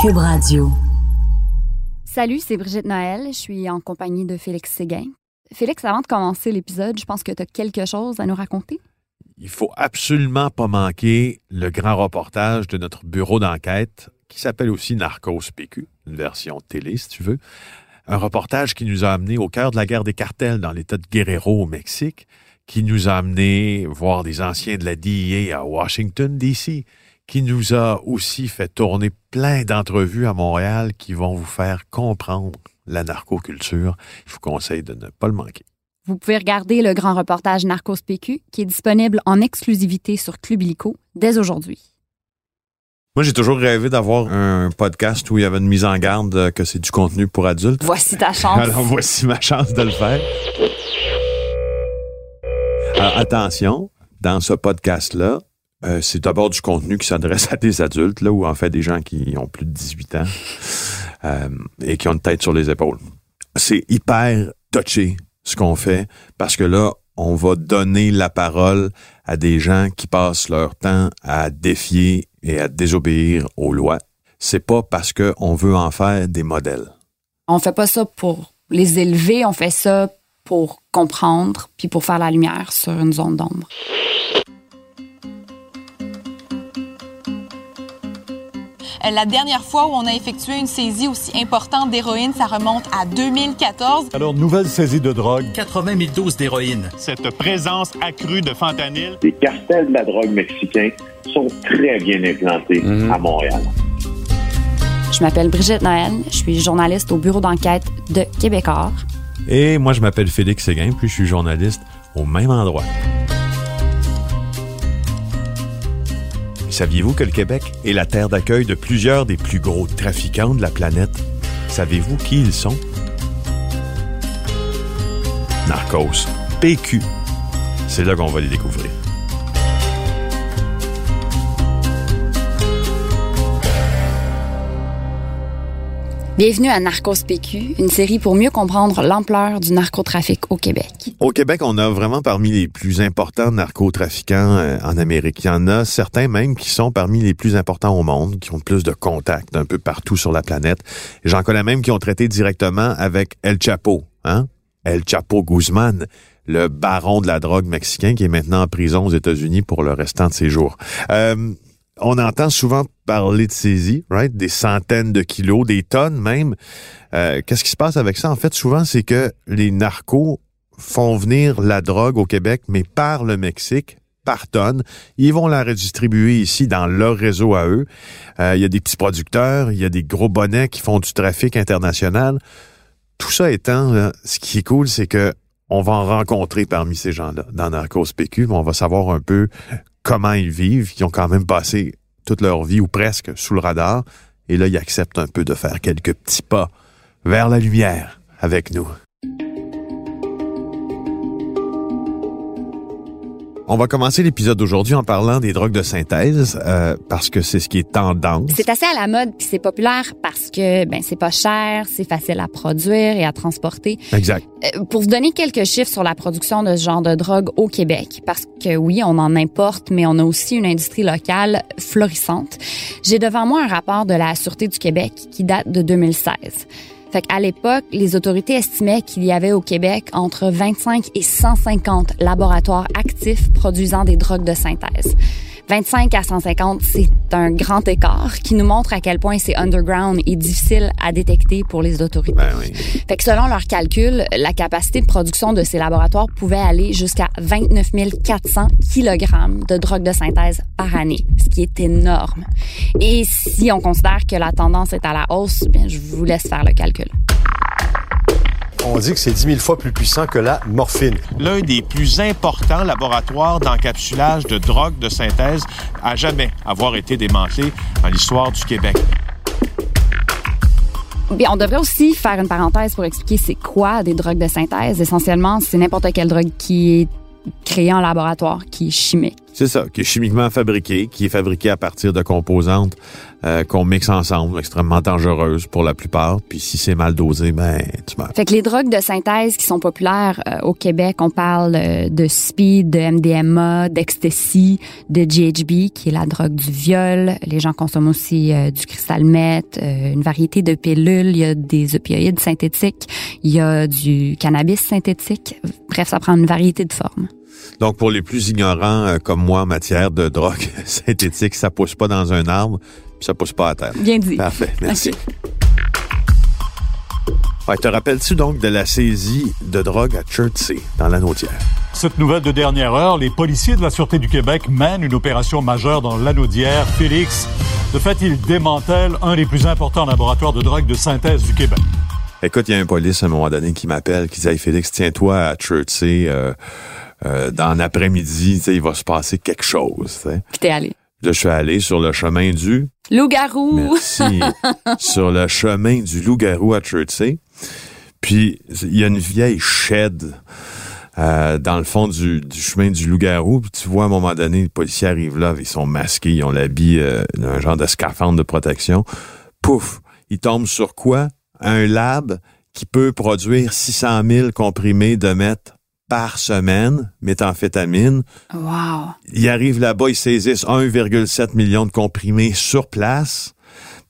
Cube Radio. Salut, c'est Brigitte Noël. Je suis en compagnie de Félix Séguin. Félix, avant de commencer l'épisode, je pense que tu as quelque chose à nous raconter. Il faut absolument pas manquer le grand reportage de notre bureau d'enquête qui s'appelle aussi Narcos PQ, une version télé si tu veux. Un reportage qui nous a amené au cœur de la guerre des cartels dans l'État de Guerrero au Mexique, qui nous a amené voir des anciens de la DIA à Washington, D.C., qui nous a aussi fait tourner plein d'entrevues à Montréal qui vont vous faire comprendre la narcoculture. Je vous conseille de ne pas le manquer. Vous pouvez regarder le grand reportage Narcos PQ qui est disponible en exclusivité sur Club Illico dès aujourd'hui. Moi, j'ai toujours rêvé d'avoir un podcast où il y avait une mise en garde euh, que c'est du contenu pour adultes. Voici ta chance. Alors, voici ma chance de le faire. Alors, attention, dans ce podcast-là, euh, c'est d'abord du contenu qui s'adresse à des adultes, là, ou en fait des gens qui ont plus de 18 ans euh, et qui ont une tête sur les épaules. C'est hyper touché ce qu'on fait parce que là, on va donner la parole à des gens qui passent leur temps à défier et à désobéir aux lois. C'est pas parce qu'on veut en faire des modèles. On fait pas ça pour les élever, on fait ça pour comprendre puis pour faire la lumière sur une zone d'ombre. La dernière fois où on a effectué une saisie aussi importante d'héroïne, ça remonte à 2014. Alors, nouvelle saisie de drogue. 80 000 doses d'héroïne. Cette présence accrue de fentanyl. Les cartels de la drogue mexicains sont très bien implantés à Montréal. Je m'appelle Brigitte Noël, je suis journaliste au bureau d'enquête de Québécois. Et moi, je m'appelle Félix Séguin, puis je suis journaliste au même endroit. Saviez-vous que le Québec est la terre d'accueil de plusieurs des plus gros trafiquants de la planète? Savez-vous qui ils sont? Narcos, PQ. C'est là qu'on va les découvrir. Bienvenue à Narcos PQ, une série pour mieux comprendre l'ampleur du narcotrafic au Québec. Au Québec, on a vraiment parmi les plus importants narcotrafiquants euh, en Amérique. Il y en a certains même qui sont parmi les plus importants au monde, qui ont plus de contacts un peu partout sur la planète. J'en connais même qui ont traité directement avec El Chapo, hein? El Chapo Guzman, le baron de la drogue mexicain qui est maintenant en prison aux États-Unis pour le restant de ses jours. Euh, on entend souvent parler de saisie, right? Des centaines de kilos, des tonnes même. Euh, Qu'est-ce qui se passe avec ça? En fait, souvent, c'est que les narcos font venir la drogue au Québec, mais par le Mexique, par tonne. Ils vont la redistribuer ici dans leur réseau à eux. Euh, Il y a des petits producteurs, il y a des gros bonnets qui font du trafic international. Tout ça étant, ce qui est cool, c'est que on va en rencontrer parmi ces gens-là dans Narcos PQ, mais on va savoir un peu comment ils vivent. Ils ont quand même passé toute leur vie ou presque sous le radar. Et là, ils acceptent un peu de faire quelques petits pas vers la lumière avec nous. On va commencer l'épisode d'aujourd'hui en parlant des drogues de synthèse euh, parce que c'est ce qui est tendance. C'est assez à la mode puis c'est populaire parce que ben c'est pas cher, c'est facile à produire et à transporter. Exact. Euh, pour vous donner quelques chiffres sur la production de ce genre de drogue au Québec, parce que oui, on en importe, mais on a aussi une industrie locale florissante. J'ai devant moi un rapport de la Sûreté du Québec qui date de 2016. Fait qu'à l'époque, les autorités estimaient qu'il y avait au Québec entre 25 et 150 laboratoires actifs produisant des drogues de synthèse. 25 à 150, c'est un grand écart qui nous montre à quel point c'est underground et difficile à détecter pour les autorités. Ben oui. Fait que selon leurs calculs, la capacité de production de ces laboratoires pouvait aller jusqu'à 29 400 kg de drogue de synthèse par année, ce qui est énorme. Et si on considère que la tendance est à la hausse, bien, je vous laisse faire le calcul. On dit que c'est 10 000 fois plus puissant que la morphine. L'un des plus importants laboratoires d'encapsulage de drogue de synthèse à jamais avoir été démantelé dans l'histoire du Québec. Bien, on devrait aussi faire une parenthèse pour expliquer c'est quoi des drogues de synthèse. Essentiellement, c'est n'importe quelle drogue qui est créée en laboratoire, qui est chimique. C'est ça, qui est chimiquement fabriqué, qui est fabriqué à partir de composantes euh, qu'on mixe ensemble, extrêmement dangereuses pour la plupart. Puis si c'est mal dosé, ben tu meurs. Fait que les drogues de synthèse qui sont populaires euh, au Québec, on parle euh, de speed, de MDMA, d'ecstasy, de GHB, qui est la drogue du viol. Les gens consomment aussi euh, du cristal meth, euh, une variété de pilules. Il y a des opioïdes synthétiques, il y a du cannabis synthétique. Bref, ça prend une variété de formes. Donc pour les plus ignorants euh, comme moi en matière de drogue synthétique, ça pousse pas dans un arbre, ça pousse pas à terre. Bien dit. Parfait, merci. Ouais, te rappelles-tu donc de la saisie de drogue à Chertsey, dans l'Anaudière? Cette nouvelle de dernière heure, les policiers de la Sûreté du Québec mènent une opération majeure dans l'anaudière. Félix, de fait, ils démantèlent un des plus importants laboratoires de drogue de synthèse du Québec. Écoute, il y a un police à un moment donné qui m'appelle, qui dit Hey Félix, tiens-toi à Chertsey, euh, euh, dans l'après-midi, tu sais, il va se passer quelque chose. tu sais. Puis t'es allé. Là, je suis allé sur le chemin du... Loup-garou! Merci. sur le chemin du loup-garou à Chertsey. Puis, il y a une vieille shed euh, dans le fond du, du chemin du loup-garou. Puis tu vois, à un moment donné, les policiers arrivent là, ils sont masqués, ils ont l'habit, euh, un genre de scaphandre de protection. Pouf! Ils tombent sur quoi? Un lab qui peut produire 600 000 comprimés de mètres par semaine, méthamphétamine. Wow! Ils arrivent là-bas, ils saisissent 1,7 million de comprimés sur place.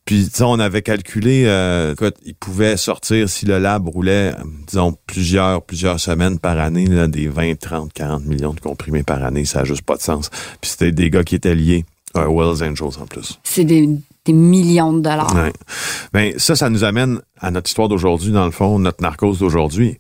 Puis, tu sais, on avait calculé, euh, écoute, ils pouvaient sortir, si le lab roulait, disons, plusieurs, plusieurs semaines par année, là, des 20, 30, 40 millions de comprimés par année. Ça n'a juste pas de sens. Puis c'était des gars qui étaient liés à Wells Angels en plus. C'est des, des millions de dollars. Ouais. Ben, ça, ça nous amène à notre histoire d'aujourd'hui, dans le fond, notre narcose d'aujourd'hui.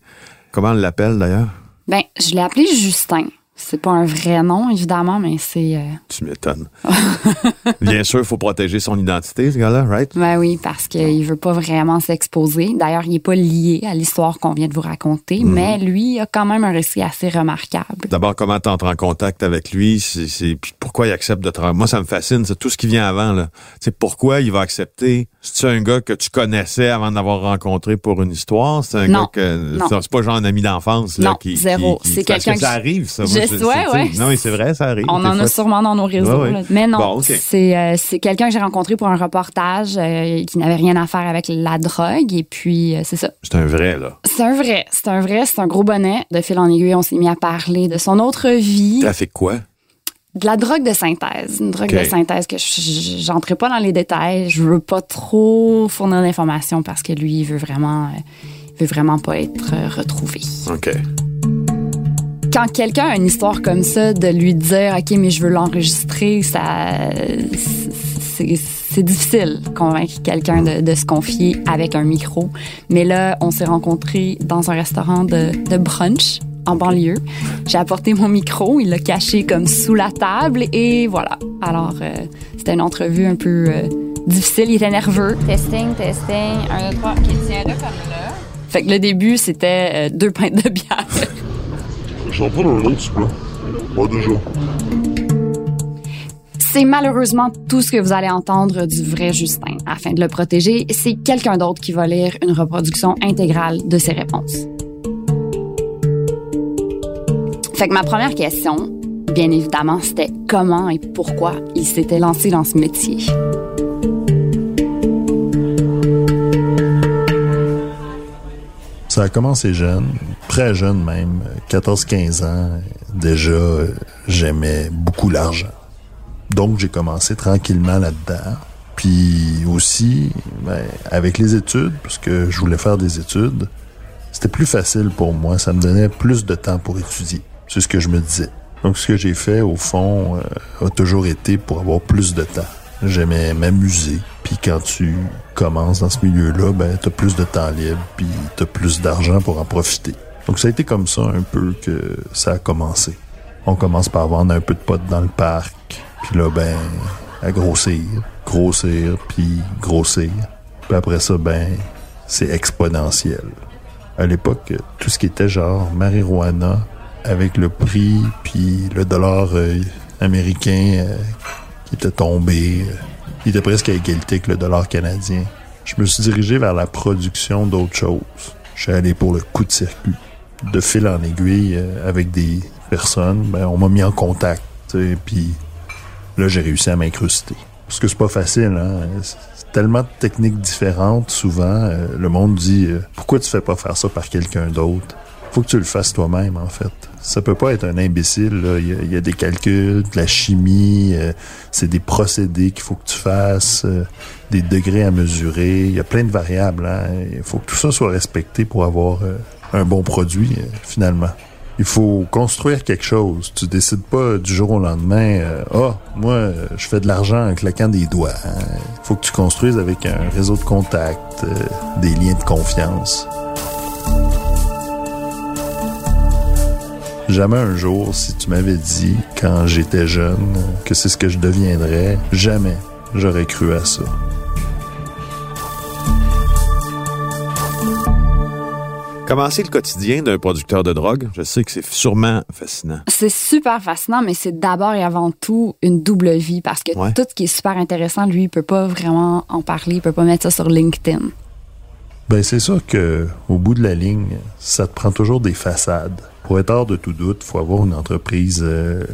Comment on l'appelle, d'ailleurs? Ben, je l'ai appelé Justin. C'est pas un vrai nom, évidemment, mais c'est... euh, Tu m'étonnes. Bien sûr, il faut protéger son identité, ce gars-là, right? Ben oui, parce qu'il veut pas vraiment s'exposer. D'ailleurs, il est pas lié à l'histoire qu'on vient de vous raconter, Mhm. mais lui il a quand même un récit assez remarquable. D'abord, comment tu entres en contact avec lui, c'est, c'est- puis pourquoi il accepte de travailler. Moi, ça me fascine, c'est tout ce qui vient avant. Là. Sais, pourquoi il va accepter? C'est un gars que tu connaissais avant d'avoir rencontré pour une histoire? C'est un Non. gars que c'est pas genre un ami d'enfance là, Non, qui, zéro. qui- C'est quelqu'un que ça arrive, ça. Je c'est- ouais, ouais. Non, mais c'est vrai, ça arrive. On en fois, a sûrement dans nos réseaux. Ouais. Mais non, Bon, c'est euh, c'est quelqu'un que j'ai rencontré pour un reportage euh, qui n'avait rien à faire avec la drogue. Et puis, euh, c'est ça. C'est un vrai, là. C'est un vrai. C'est un vrai. C'est un gros bonnet. De fil en aiguille, on s'est mis à parler de son autre vie. Trafic quoi? De la drogue de synthèse. Une drogue de synthèse que je- j'entrerai pas dans les détails. Je veux pas trop fournir d'informations parce que lui, il veut vraiment, il veut vraiment pas être retrouvé. OK. Quand quelqu'un a une histoire comme ça, de lui dire, OK, mais je veux l'enregistrer, ça, c'est, difficile convaincre quelqu'un de, de se confier avec un micro. Mais là, on s'est rencontrés dans un restaurant de, de brunch en banlieue. J'ai apporté mon micro, il l'a caché comme sous la table et voilà. Alors, euh, c'était une entrevue un peu euh, difficile, il était nerveux. Testing, testing, un, deux, trois. OK, tiens-le comme là. Fait que le début, c'était euh, deux pintes de bière. J'en prends un autre, s'il vous plaît. Pas déjà. C'est malheureusement tout ce que vous allez entendre du vrai Justin. Afin de le protéger, c'est quelqu'un d'autre qui va lire une reproduction intégrale de ses réponses. Fait que ma première question, bien évidemment, c'était comment et pourquoi il s'était lancé dans ce métier? Ça a commencé jeune, très jeune même, 14-15 ans. Déjà, j'aimais beaucoup l'argent. Donc, j'ai commencé tranquillement là-dedans. Puis aussi, ben, avec les études, parce que je voulais faire des études, c'était plus facile pour moi. Ça me donnait plus de temps pour étudier. C'est ce que je me disais. Donc ce que j'ai fait, au fond, euh, a toujours été pour avoir plus de temps. J'aimais m'amuser. Puis quand tu commences dans ce milieu-là, ben t'as plus de temps libre, puis t'as plus d'argent pour en profiter. Donc ça a été comme ça un peu que ça a commencé. On commence par vendre un peu de potes dans le parc, puis là ben à grossir, grossir, puis grossir. Puis après ça ben c'est exponentiel. À l'époque, tout ce qui était genre marijuana avec le prix puis le dollar euh, américain euh, qui était tombé, euh, était presque à égalité avec le dollar canadien. Je me suis dirigé vers la production d'autres choses. Je suis allé pour le coup de circuit. De fil en aiguille avec des personnes, ben, on m'a mis en contact. Puis là, j'ai réussi à m'incruster. Parce que c'est pas facile, hein? C'est tellement de techniques différentes, souvent. le monde dit Pourquoi tu fais pas faire ça par quelqu'un d'autre? Faut que tu le fasses toi-même, en fait. Ça peut pas être un imbécile. Il, y a, des calculs, de la chimie, euh, c'est des procédés qu'il faut que tu fasses, euh, des degrés à mesurer. Il y a plein de variables. Hein. Il faut que tout ça soit respecté pour avoir euh, un bon produit, finalement. Il faut construire quelque chose. Tu décides pas du jour au lendemain, ah, oh, moi, je fais de l'argent en claquant des doigts. Il hein. faut que tu construises avec un réseau de contacts, des liens de confiance. Jamais un jour, si tu m'avais dit, quand j'étais jeune, que c'est ce que je deviendrais, jamais j'aurais cru à ça. Commencer le quotidien d'un producteur de drogue, je sais que c'est sûrement fascinant. C'est super fascinant, mais c'est d'abord et avant tout une double vie parce que tout ce qui est super intéressant, lui, il peut pas vraiment en parler, il peut pas mettre ça sur LinkedIn. Ben c'est sûr que au bout de la ligne, ça te prend toujours des façades. Pour être hors de tout doute, faut avoir une entreprise euh,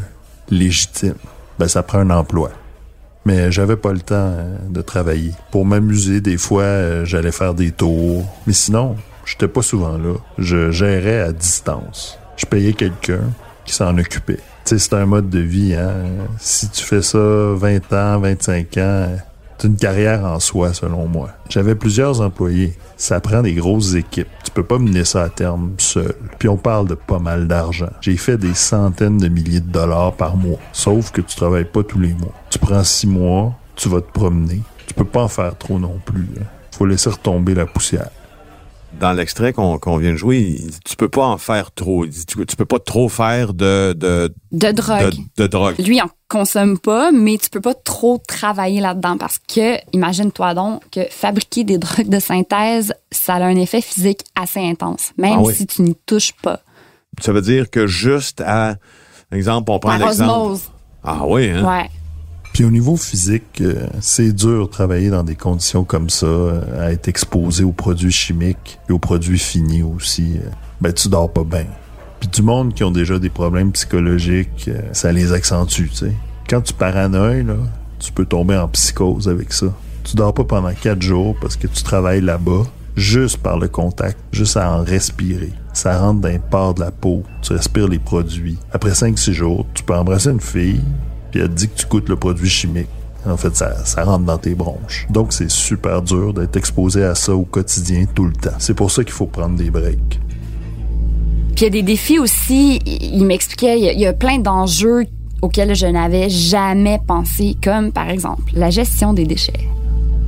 légitime. Ben, ça prend un emploi. Mais j'avais pas le temps euh, de travailler. Pour m'amuser, des fois, euh, j'allais faire des tours. Mais sinon, j'étais pas souvent là. Je gérais à distance. Je payais quelqu'un qui s'en occupait. Tu sais, c'est un mode de vie, hein. Si tu fais ça 20 ans, 25 ans, c'est une carrière en soi, selon moi. J'avais plusieurs employés. Ça prend des grosses équipes. Tu peux pas mener ça à terme seul. Puis on parle de pas mal d'argent. J'ai fait des centaines de milliers de dollars par mois. Sauf que tu travailles pas tous les mois. Tu prends six mois, tu vas te promener. Tu peux pas en faire trop non plus. Hein. Faut laisser retomber la poussière dans l'extrait qu'on vient de jouer, tu peux pas en faire trop. Tu, peux pas trop faire de de de drogue. De, drogue. Lui en consomme pas, mais tu peux pas trop travailler là-dedans parce que imagine-toi donc que fabriquer des drogues de synthèse, ça a un effet physique assez intense, même ah si tu n'y touches pas. Ça veut dire que juste à exemple, on prend l'exemple. Ah oui, hein? Ouais. Puis au niveau physique, euh, c'est dur de travailler dans des conditions comme ça, euh, à être exposé aux produits chimiques et aux produits finis aussi. Euh. ben tu dors pas bien. Puis du monde qui ont déjà des problèmes psychologiques, ça les accentue, tu sais. Quand tu paranoïes, là, tu peux tomber en psychose avec ça. Tu dors pas pendant quatre jours parce que tu travailles là-bas, juste par le contact, juste à en respirer. Ça rentre dans les de la peau, tu respires les produits. Après cinq, six jours, tu peux embrasser une fille, puis elle te dit que tu goûtes le produit chimique. En fait, ça, ça rentre dans tes bronches. Donc, c'est super dur d'être exposé à ça au quotidien tout le temps. C'est pour ça qu'il faut prendre des breaks. Puis il y a des défis aussi. Il m'expliquait, il y a plein d'enjeux auxquels je n'avais jamais pensé, comme par exemple la gestion des déchets.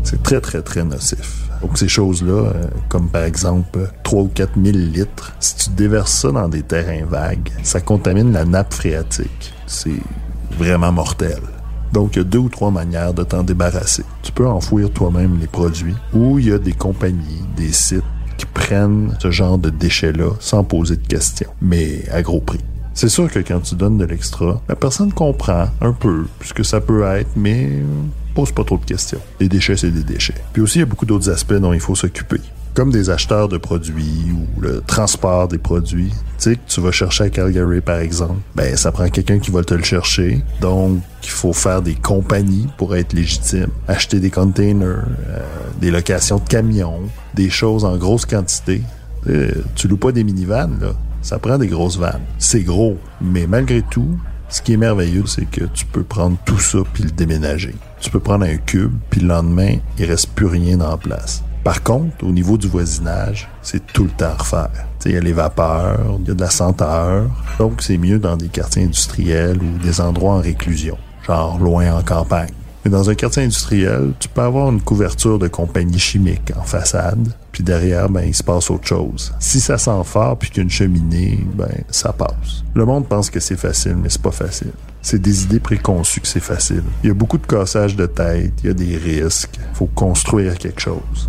C'est très, très, très nocif. Donc ces choses-là, euh, comme par exemple 3 ou 4 000 litres, si tu déverses ça dans des terrains vagues, ça contamine la nappe phréatique. C'est vraiment mortel. Donc, il y a deux ou trois manières de t'en débarrasser. Tu peux enfouir toi-même les produits ou il y a des compagnies, des sites qui prennent ce genre de déchets-là sans poser de questions, mais à gros prix. C'est sûr que quand tu donnes de l'extra, la personne comprend un peu ce que ça peut être, mais pose pas trop de questions. Les déchets, c'est des déchets. Puis aussi, il y a beaucoup d'autres aspects dont il faut s'occuper comme des acheteurs de produits ou le transport des produits. Tu sais, que tu vas chercher à Calgary, par exemple, ben, ça prend quelqu'un qui va te le chercher. Donc, il faut faire des compagnies pour être légitime. Acheter des containers, euh, des locations de camions, des choses en grosse quantité. Euh, tu loues pas des minivans, là. Ça prend des grosses vannes. C'est gros. Mais malgré tout, ce qui est merveilleux, c'est que tu peux prendre tout ça puis le déménager. Tu peux prendre un cube, puis le lendemain, il reste plus rien en place. Par contre, au niveau du voisinage, c'est tout le temps à refaire. Il y a les vapeurs, il y a de la senteur. Donc, c'est mieux dans des quartiers industriels ou des endroits en réclusion, genre loin en campagne. Mais dans un quartier industriel, tu peux avoir une couverture de compagnie chimique en façade, puis derrière, ben, il se passe autre chose. Si ça sent fort puis qu'une cheminée, ben, ça passe. Le monde pense que c'est facile, mais c'est pas facile. C'est des idées préconçues que c'est facile. Il y a beaucoup de cassages de tête, il y a des risques. Faut construire quelque chose.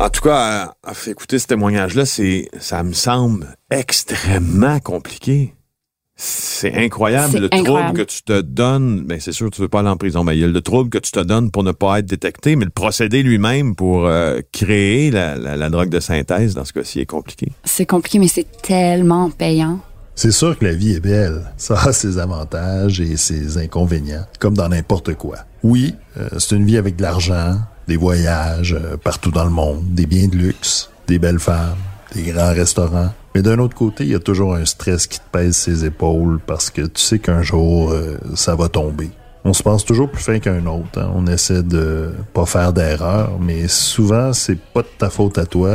En tout cas, à, à écouter ce témoignage-là, c'est, ça me semble extrêmement compliqué. C'est incroyable C'est le incroyable. trouble que tu te donnes. Ben, c'est sûr, tu veux pas aller en prison, mais il y a le trouble que tu te donnes pour ne pas être détecté, mais le procédé lui-même pour euh, créer la, la- la drogue de synthèse, dans ce cas-ci, est compliqué. C'est compliqué, mais c'est tellement payant. C'est sûr que la vie est belle. Ça a ses avantages et ses inconvénients, comme dans n'importe quoi. Oui, euh, c'est une vie avec de l'argent, des voyages euh, partout dans le monde, des biens de luxe, des belles femmes, des grands restaurants. Mais d'un autre côté, il y a toujours un stress qui te pèse ses épaules parce que tu sais qu'un jour, euh, ça va tomber. On se pense toujours plus fin qu'un autre. hein. On essaie de pas faire d'erreur, mais souvent, c'est pas de ta faute à toi,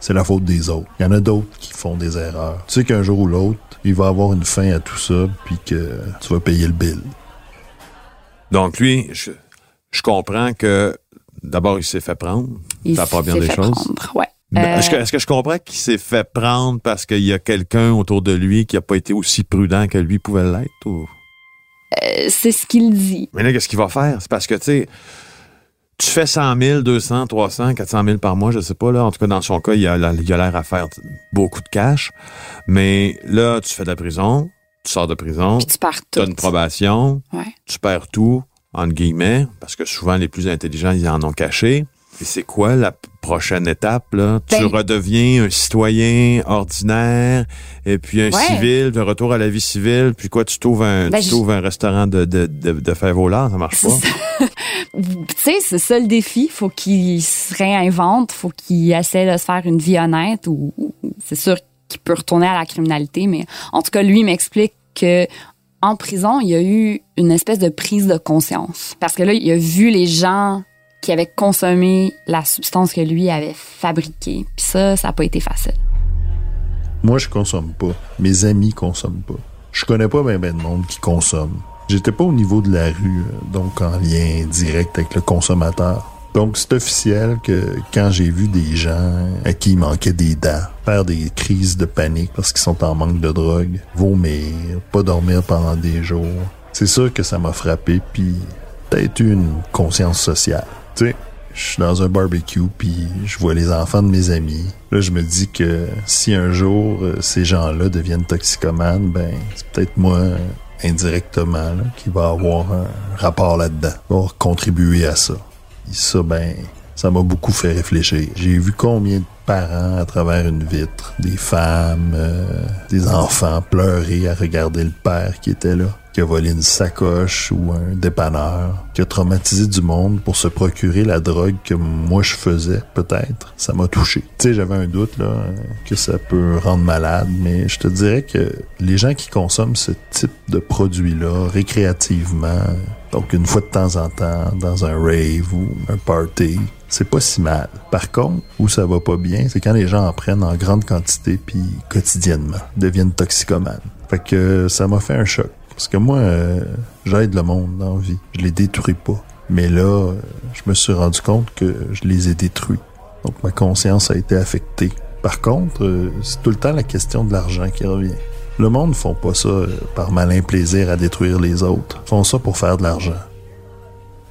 c'est la faute des autres. Il y en a d'autres qui font des erreurs. Tu sais qu'un jour ou l'autre, il va avoir une fin à tout ça, puis que tu vas payer le bill. Donc lui, je comprends que d'abord, il s'est fait prendre. Il bien s'est des fait choses. prendre, ouais. Euh, Est-ce que, est-ce que je comprends qu'il s'est fait prendre parce qu'il y a quelqu'un autour de lui qui a pas été aussi prudent que lui pouvait l'être? Ou... euh, c'est ce qu'il dit. Mais là, qu'est-ce qu'il va faire? C'est parce que, tu sais, tu fais 100 000, 200, 300, 400 000 par mois, je sais pas, là. En tout cas, dans son cas, il a, la- l'air à faire beaucoup de cash. Mais là, tu fais de la prison, tu sors de prison, Puis tu perds tu as tout. une probation, Ouais. tu perds tout, entre guillemets, parce que souvent, les plus intelligents, ils en ont caché. Et c'est quoi la prochaine étape, là? Tu Ben- redeviens un citoyen ordinaire, et puis un Ouais. civil, de retour à la vie civile, puis quoi, tu trouves un, Ben, tu un restaurant de, de, de, de fèves au lard, ça marche pas? Tu sais, c'est ça le défi. Faut qu'il se réinvente, faut qu'il essaie de se faire une vie honnête ou, ou- c'est sûr qu'il peut retourner à la criminalité, mais en tout cas, lui m'explique que en prison, il y a eu une espèce de prise de conscience. Parce que là, il a vu les gens qui avaient consommé la substance que lui avait fabriquée. Puis ça, ça n'a pas été facile. Moi, je consomme pas. Mes amis consomment pas. Je connais pas ben de monde qui consomme. J'étais pas au niveau de la rue, euh, donc en lien direct avec le consommateur. Donc, c'est officiel que quand j'ai vu des gens à qui il manquait des dents, faire des crises de panique parce qu'ils sont en manque de drogue, vomir, pas dormir pendant des jours, c'est sûr que ça m'a frappé, puis peut-être eu une conscience sociale. Tu sais, je suis dans un barbecue, puis je vois les enfants de mes amis. Là, je me dis que si un jour euh, ces gens-là deviennent toxicomanes, ben, c'est peut-être moi, indirectement, qui va avoir un rapport là-dedans, va avoir contribué à ça. Ça, ben, ça m'a beaucoup fait réfléchir. J'ai vu combien de parents à travers une vitre, des femmes, euh, des enfants pleurer à regarder le père qui était là, qui a volé une sacoche ou un dépanneur, qui a traumatisé du monde pour se procurer la drogue que moi je faisais, peut-être. Ça m'a touché. Tu sais, j'avais un doute, là, que ça peut rendre malade, mais je te dirais que les gens qui consomment ce type de produit-là récréativement, donc une fois de temps en temps, dans un rave ou un party, c'est pas si mal. Par contre, où ça va pas bien, c'est quand les gens en prennent en grande quantité puis quotidiennement, deviennent toxicomanes. Fait que ça m'a fait un choc. Parce que moi, euh, j'aide le monde dans la vie. Je les détruis pas. Mais là, je me suis rendu compte que je les ai détruits. Donc ma conscience a été affectée. Par contre, euh, c'est tout le temps la question de l'argent qui revient. Le monde font pas ça euh, par malin plaisir à détruire les autres. Font ça pour faire de l'argent.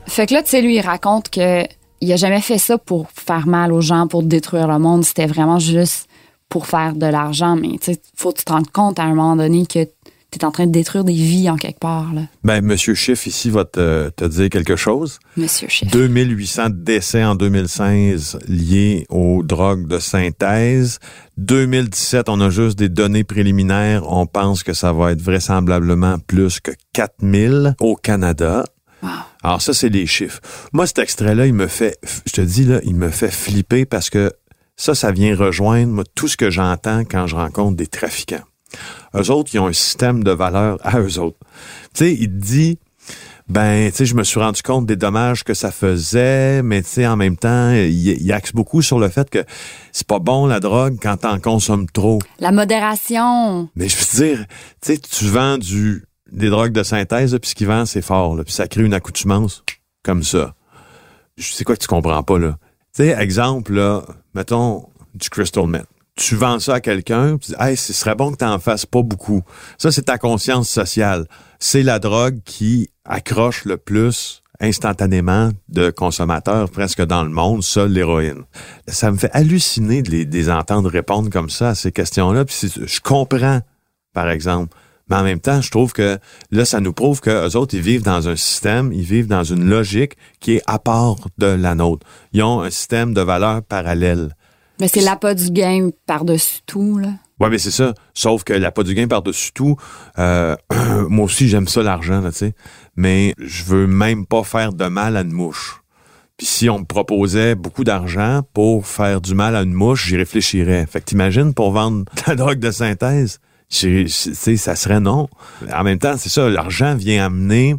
Fait que là, tu sais, lui, il raconte que il a jamais fait ça pour faire mal aux gens, pour détruire le monde. C'était vraiment juste pour faire de l'argent. Mais tu sais, faut que tu te rendes compte à un moment donné que tu es en train de détruire des vies en quelque part. Là. Ben, Monsieur Schiff ici va te, te dire quelque chose. Monsieur Schiff. 2800 décès en 2016 liés aux drogues de synthèse. 2017, on a juste des données préliminaires. On pense que ça va être vraisemblablement plus que 4000 au Canada. Alors ça, c'est les chiffres. Moi, cet extrait-là, il me fait, je te dis, là, il me fait flipper parce que ça, ça vient rejoindre moi, tout ce que j'entends quand je rencontre des trafiquants. Eux autres, ils ont un système de valeurs à eux autres. Tu sais, il dit, ben, tu sais, je me suis rendu compte des dommages que ça faisait, mais tu sais, en même temps, il, il axe beaucoup sur le fait que c'est pas bon la drogue quand t'en consommes trop. La modération. Mais je veux dire, tu sais, tu vends du des drogues de synthèse, là, puis ce qu'ils vendent, c'est fort, là, puis ça crée une accoutumance comme ça. Je sais quoi que tu comprends pas, là? Tu sais, exemple, là, mettons du crystal meth. Tu vends ça à quelqu'un, tu dis, hey, ce serait bon que t'en fasses pas beaucoup. Ça, c'est ta conscience sociale. C'est la drogue qui accroche le plus instantanément de consommateurs presque dans le monde, ça, l'héroïne. Ça me fait halluciner de les, de entendre répondre comme ça à ces questions-là. Je comprends, par exemple. Mais en même temps, je trouve que là, ça nous prouve que eux autres, ils vivent dans un système, ils vivent dans une logique qui est à part de la nôtre. Ils ont un système de valeurs parallèle. Mais c'est l'appât du game par-dessus tout, là. Ouais, mais c'est ça. Sauf que la pas du gain par-dessus tout, euh, moi aussi, j'aime ça l'argent, là, tu sais. Mais je veux même pas faire de mal à une mouche. Puis si on me proposait beaucoup d'argent pour faire du mal à une mouche, j'y réfléchirais. Fait que t'imagines, pour vendre de la drogue de synthèse, ça serait non. En même temps, c'est ça, l'argent vient amener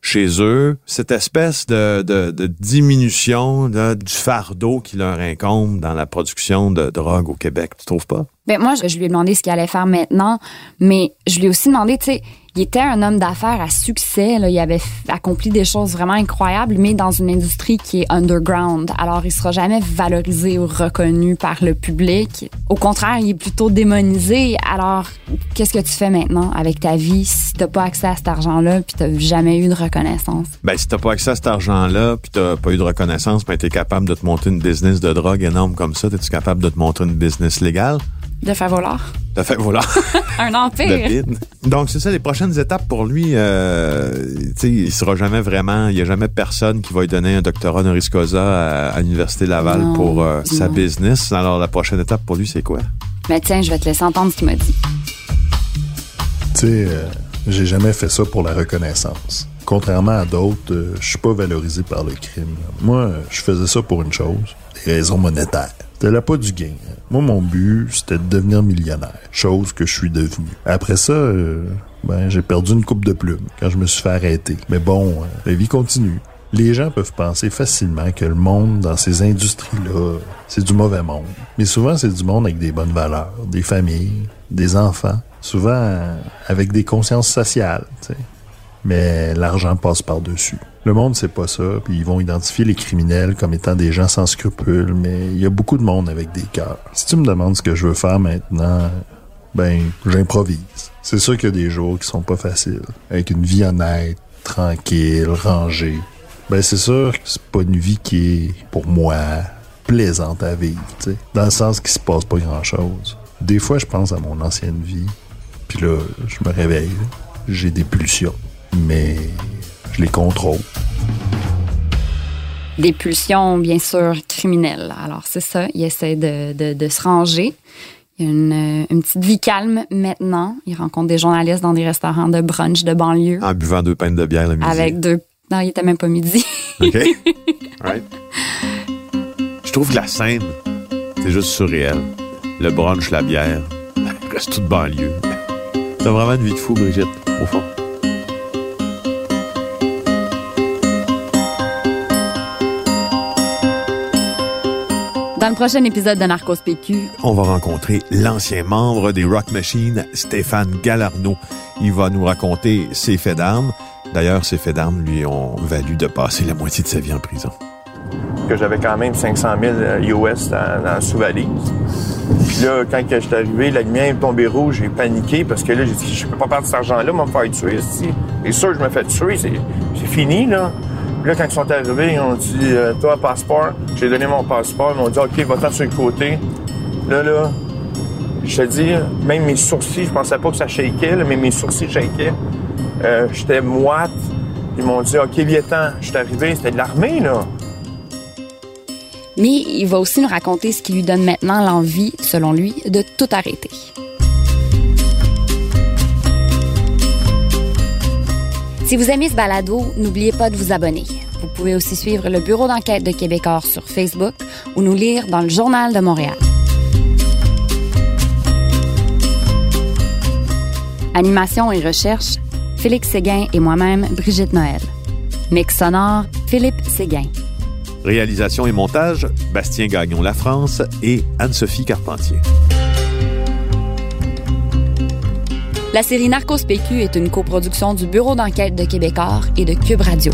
chez eux cette espèce de, de, diminution du fardeau qui leur incombe dans la production de drogue au Québec. Tu trouves pas? Ben moi, je, je lui ai demandé ce qu'il allait faire maintenant, mais je lui ai aussi demandé, tu sais, il était un homme d'affaires à succès, il avait accompli des choses vraiment incroyables, mais dans une industrie qui est underground. Alors, il sera jamais valorisé ou reconnu par le public. Au contraire, il est plutôt démonisé. Alors, qu'est-ce que tu fais maintenant avec ta vie si t'as pas accès à cet argent-là puis t'as jamais eu de reconnaissance? Ben, si t'as pas accès à cet argent-là, puis t'as pas eu de reconnaissance, ben t'es capable de te monter une business de drogue énorme comme ça, t'es-tu capable de te monter une business légale? De. T'as fait, voilà. Un empire. de. Donc, c'est ça, les prochaines étapes pour lui, euh, tu sais, il sera jamais vraiment, il y a jamais personne qui va lui donner un doctorat honoris causa à, à l'Université Laval Non, pour euh, sa business. Alors, la prochaine étape pour lui, c'est quoi? Mais tiens, je vais te laisser entendre ce qu'il m'a dit. Tu sais, euh, j'ai jamais fait ça pour la reconnaissance. Contrairement à d'autres, euh, je suis pas valorisé par le crime. Moi, je faisais ça pour une chose, des raisons monétaires. C'était là pas du gain. Moi, mon but, c'était de devenir millionnaire, chose que je suis devenu. Après ça, euh, ben, j'ai perdu une coupe de plumes quand je me suis fait arrêter. Mais bon, euh, la vie continue. Les gens peuvent penser facilement que le monde dans ces industries-là, c'est du mauvais monde. Mais souvent, c'est du monde avec des bonnes valeurs, des familles, des enfants, souvent euh, avec des consciences sociales, tu sais. Mais l'argent passe par-dessus. Le monde, c'est pas ça, puis ils vont identifier les criminels comme étant des gens sans scrupules, mais il y a beaucoup de monde avec des cœurs. Si tu me demandes ce que je veux faire maintenant, ben, j'improvise. C'est sûr qu'il y a des jours qui sont pas faciles. Avec une vie honnête, tranquille, rangée. Ben, c'est sûr que c'est pas une vie qui est, pour moi, plaisante à vivre, tu sais. Dans le sens qu'il se passe pas grand chose. Des fois, je pense à mon ancienne vie, puis là, je me réveille, j'ai des pulsions, mais je les contrôle. des pulsions, bien sûr, criminelles. Alors, c'est ça, il essaie de, de, de se ranger. Il a une, euh, une petite vie calme maintenant. Il rencontre des journalistes dans des restaurants de brunch de banlieue En buvant deux pintes de bière le midi. avec deux... Non, il était même pas midi. OK? right. Je trouve que la scène, c'est juste surréel. Le brunch, la bière, reste toute banlieue. T'as vraiment une vie de fou, Brigitte, au fond. Dans le prochain épisode de Narcos PQ, On va rencontrer l'ancien membre des Rock Machines, Stéphane Galarno. Il va nous raconter ses faits d'armes. D'ailleurs, ces faits d'armes lui ont valu de passer la moitié de sa vie en prison. que j'avais quand même 500 000 US dans, sous-valise. Puis là, quand je suis arrivé, la lumière est tombée rouge, j'ai paniqué parce que là, j'ai dit, je peux pas perdre cet argent-là, me faire tuer ici. Et sûr, je me fais tuer, c'est fini, là. Là, quand ils sont arrivés, ils ont dit, euh, toi, passeport. J'ai donné mon passeport, ils m'ont dit, OK, va-t'en sur le côté. Là, là, je te dis, même mes sourcils, je pensais pas que ça shakeait, mais mes sourcils shakaient. Euh, J'étais moite. Ils m'ont dit, OK, viens-t'en. Je suis arrivé, c'était de l'armée, là. mais il va aussi nous raconter ce qui lui donne maintenant l'envie, selon lui, de tout arrêter. Si vous aimez ce balado, n'oubliez pas de vous abonner. Vous pouvez aussi suivre le Bureau d'enquête de Québecor sur Facebook ou nous lire dans le Journal de Montréal. Animation et recherche, Félix Séguin et moi-même, Brigitte Noël. Mix sonore, Philippe Séguin. Réalisation et montage, Bastien Gagnon La France et Anne-Sophie Carpentier. La série Narcos PQ est une coproduction du Bureau d'enquête de Québecor et de Cube Radio.